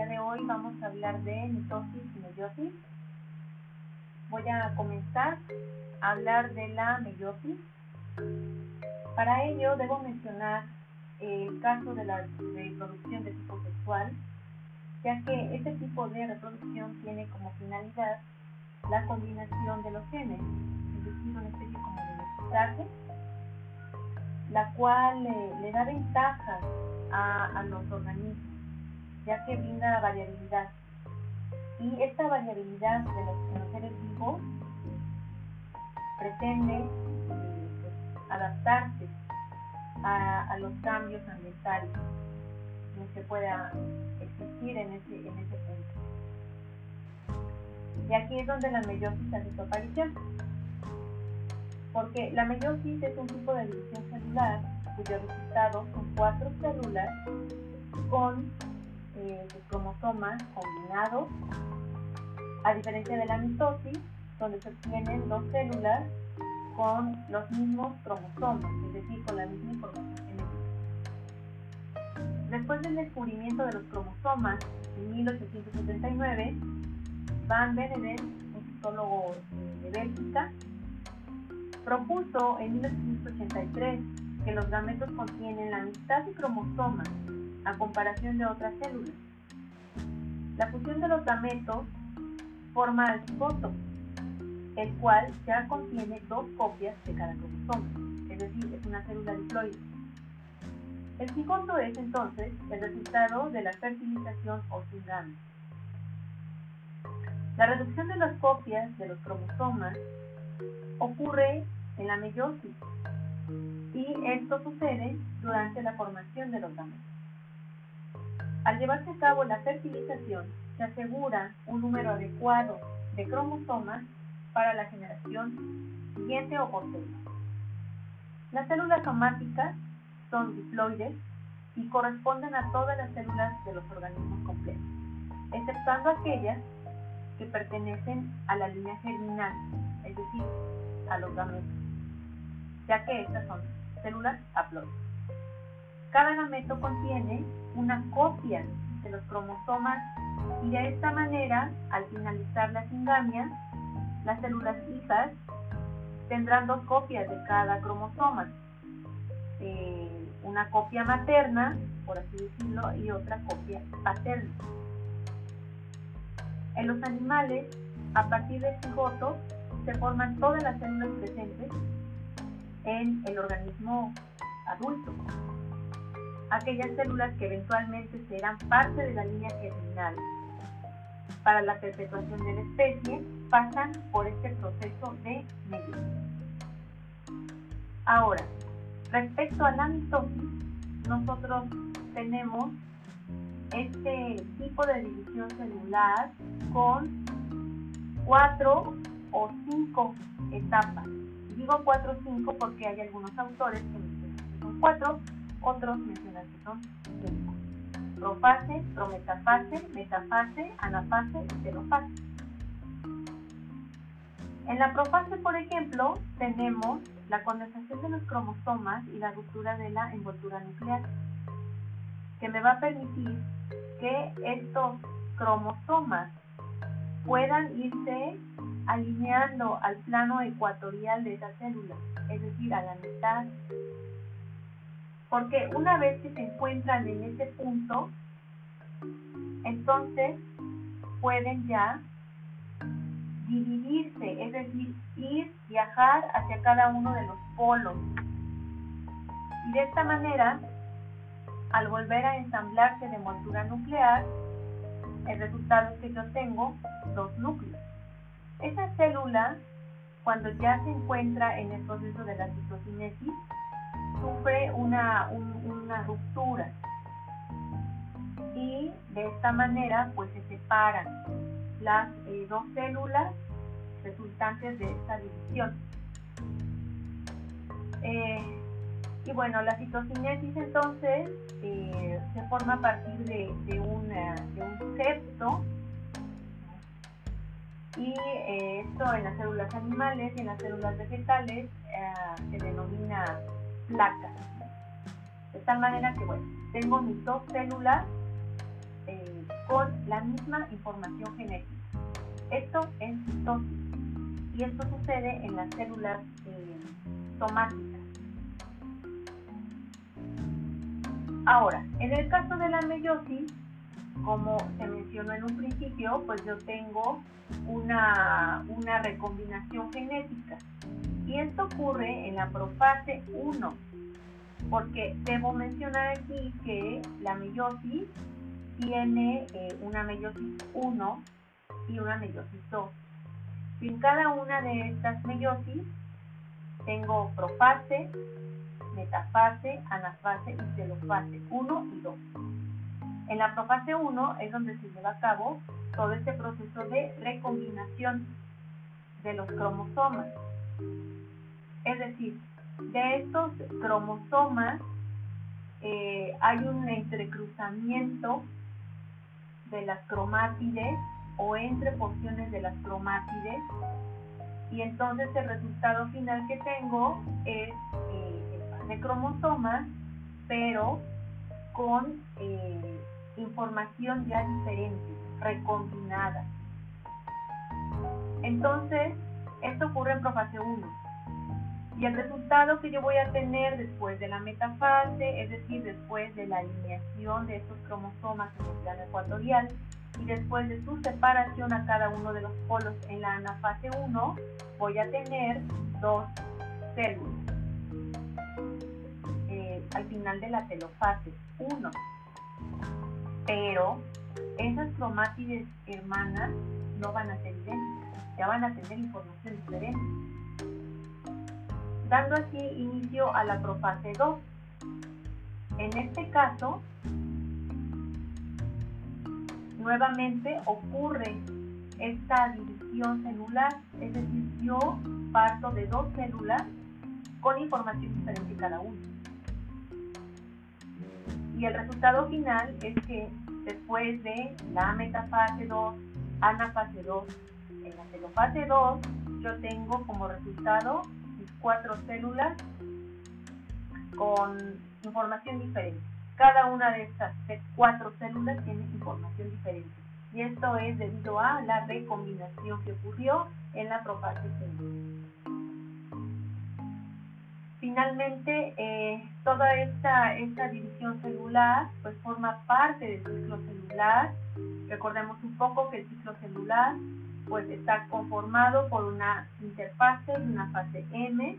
día de hoy vamos a hablar de mitosis y meiosis. Voy a comenzar a hablar de la meiosis. Para ello debo mencionar el caso de la reproducción de tipo sexual, ya que este tipo de reproducción tiene como finalidad la combinación de los genes, es decir, una especie como de mestizaje, la cual le da ventajas a, a los organismos ya que brinda variabilidad. Y esta variabilidad de los, seres vivos pretende eh, adaptarse a, los cambios ambientales que pueda existir en ese, en ese punto. Y aquí es donde la meiosis hace su aparición. Porque la meiosis es un tipo de división celular cuyo resultado son cuatro células con eh, cromosomas combinados, a diferencia de la mitosis, donde se obtienen dos células con los mismos cromosomas, es decir, con la misma información genética. Después del descubrimiento de los cromosomas en 1879, Van Beneden, un citólogo de Bélgica, propuso en 1983 que los gametos contienen la mitad de cromosomas a comparación de otras células. La fusión de los gametos forma el cigoto, el cual ya contiene dos copias de cada cromosoma, es decir, es una célula diploide. El cigoto es entonces el resultado de la fertilización o gametos. La reducción de las copias de los cromosomas ocurre en la meiosis y esto sucede durante la formación de los gametos. Al llevarse a cabo la fertilización, se asegura un número adecuado de cromosomas para la generación siguiente o posterior. Las células somáticas son diploides y corresponden a todas las células de los organismos completos, exceptuando aquellas que pertenecen a la línea germinal, es decir, a los gametos, ya que estas son células haploides. Cada gameto contiene una copia de los cromosomas y de esta manera, al finalizar la singamia, las células hijas tendrán dos copias de cada cromosoma, eh, una copia materna, por así decirlo, y otra copia paterna. En los animales, a partir del cigoto, se forman todas las células presentes en el organismo adulto aquellas células que eventualmente serán parte de la línea germinal. Para la perpetuación de la especie pasan por este proceso de meiosis. Ahora, respecto a la mitosis, nosotros tenemos este tipo de división celular con cuatro o cinco etapas. Digo cuatro o cinco porque hay algunos autores que son cuatro, otros mencionan que son cinco. Profase, prometafase, metafase, anafase y telofase. En la profase, por ejemplo, tenemos la condensación de los cromosomas y la ruptura de la envoltura nuclear, que me va a permitir que estos cromosomas puedan irse alineando al plano ecuatorial de esa célula, es decir, a la mitad porque una vez que se encuentran en ese punto, entonces pueden ya dividirse, es decir, ir, viajar hacia cada uno de los polos. Y de esta manera, al volver a ensamblarse de envoltura nuclear, el resultado es que yo tengo dos núcleos. Esa célula, cuando ya se encuentra en el proceso de la citocinesis, sufre una, una ruptura y de esta manera pues se separan las eh, dos células resultantes de esta división. Eh, y bueno, la citocinesis entonces eh, se forma a partir de, de, de un septo y esto en las células animales y en las células vegetales se denomina placas. De tal manera que, bueno, tengo mis dos células eh, con la misma información genética. Esto es citosis y esto sucede en las células eh, somáticas. Ahora, en el caso de la meiosis, como se mencionó en un principio, pues yo tengo una, una recombinación genética. Y esto ocurre en la profase 1, porque debo mencionar aquí que la meiosis tiene eh, una meiosis 1 y una meiosis 2. Y en cada una de estas meiosis tengo profase, metafase, anafase y telofase 1 y 2. En la profase 1 es donde se lleva a cabo todo este proceso de recombinación de los cromosomas. Es decir, de estos cromosomas eh, hay un entrecruzamiento de las cromátides o entre porciones de las cromátides y entonces el resultado final que tengo es eh, el de cromosomas pero con eh, información ya diferente, recombinada. Entonces, esto ocurre en profase 1. Y el resultado que yo voy a tener después de la metafase, es decir, después de la alineación de estos cromosomas en el plano ecuatorial y después de su separación a cada uno de los polos en la anafase 1, voy a tener dos células eh, al final de la telofase 1 pero esas cromátides hermanas no van a idénticas, ya van a tener información diferente. Dando así inicio a la profase 2. En este caso, nuevamente ocurre esta división celular, es decir, yo parto de dos células con información diferente cada una y el resultado final es que después de la metafase 2, anafase 2, en la telofase 2, yo tengo como resultado cuatro células con información diferente. Cada una de estas cuatro células tiene información diferente. Y esto es debido a la recombinación que ocurrió en la profase 1. Finalmente, eh, toda esta, esta división celular pues forma parte del ciclo celular. Recordemos un poco que el ciclo celular pues está conformado por una interfase y una fase M.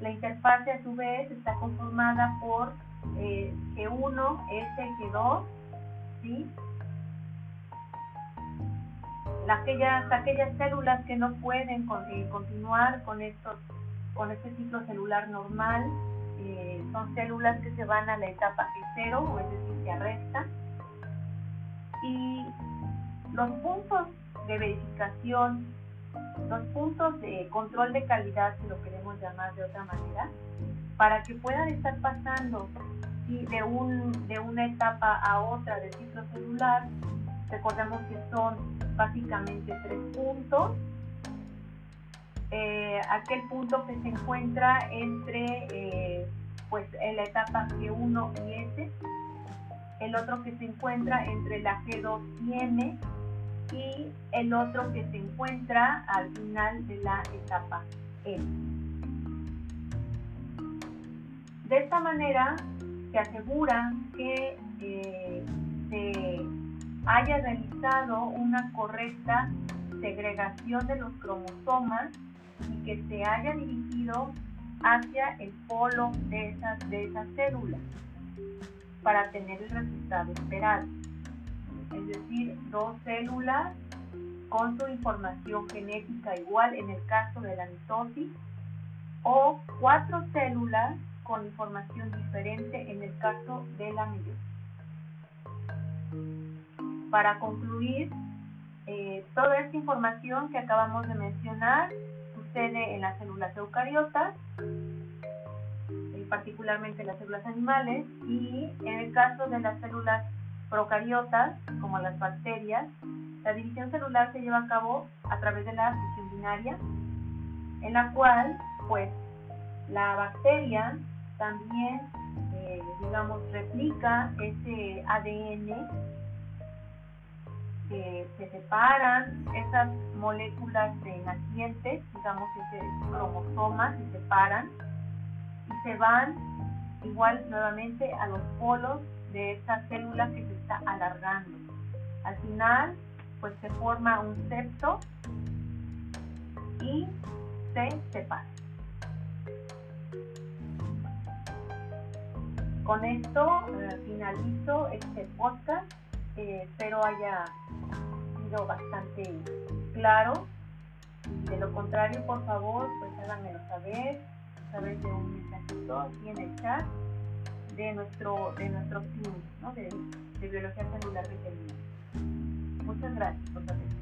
La interfase a su vez está conformada por eh, G1, S, G2, ¿sí? Aquellas, aquellas células que no pueden eh, continuar con estos con este ciclo celular normal. Eh, son células que se van a la etapa G0, o es decir, se arrestan. Y los puntos de verificación, los puntos de control de calidad, si lo queremos llamar de otra manera, para que puedan estar pasando de, un, de una etapa a otra del ciclo celular, recordemos que son básicamente tres puntos. Eh, aquel punto que se encuentra entre eh, pues en la etapa G1 y S, el otro que se encuentra entre la G2 y M y el otro que se encuentra al final de la etapa M. De esta manera se asegura que eh, se haya realizado una correcta segregación de los cromosomas y que se haya dirigido hacia el polo de esas, de esas células para tener el resultado esperado. Es decir, dos células con su información genética igual en el caso de la mitosis o cuatro células con información diferente en el caso de la meiosis. Para concluir, eh, toda esta información que acabamos de mencionar en las células eucariotas, particularmente las células animales, y en el caso de las células procariotas, como las bacterias, la división celular se lleva a cabo a través de la fusión binaria, en la cual, pues, la bacteria también, eh, digamos, replica ese ADN se separan esas moléculas de nacientes, digamos ese cromosomas, se separan y se van igual nuevamente a los polos de esta célula que se está alargando. Al final, pues se forma un septo y se separa. Con esto eh, finalizo este podcast. Eh, espero haya sido bastante claro. De lo contrario, por favor, pues háganmelo saber a través de un mensajito aquí en el chat de nuestro, de nuestro team ¿no? de, de biología celular veterinaria. Muchas gracias por su atención.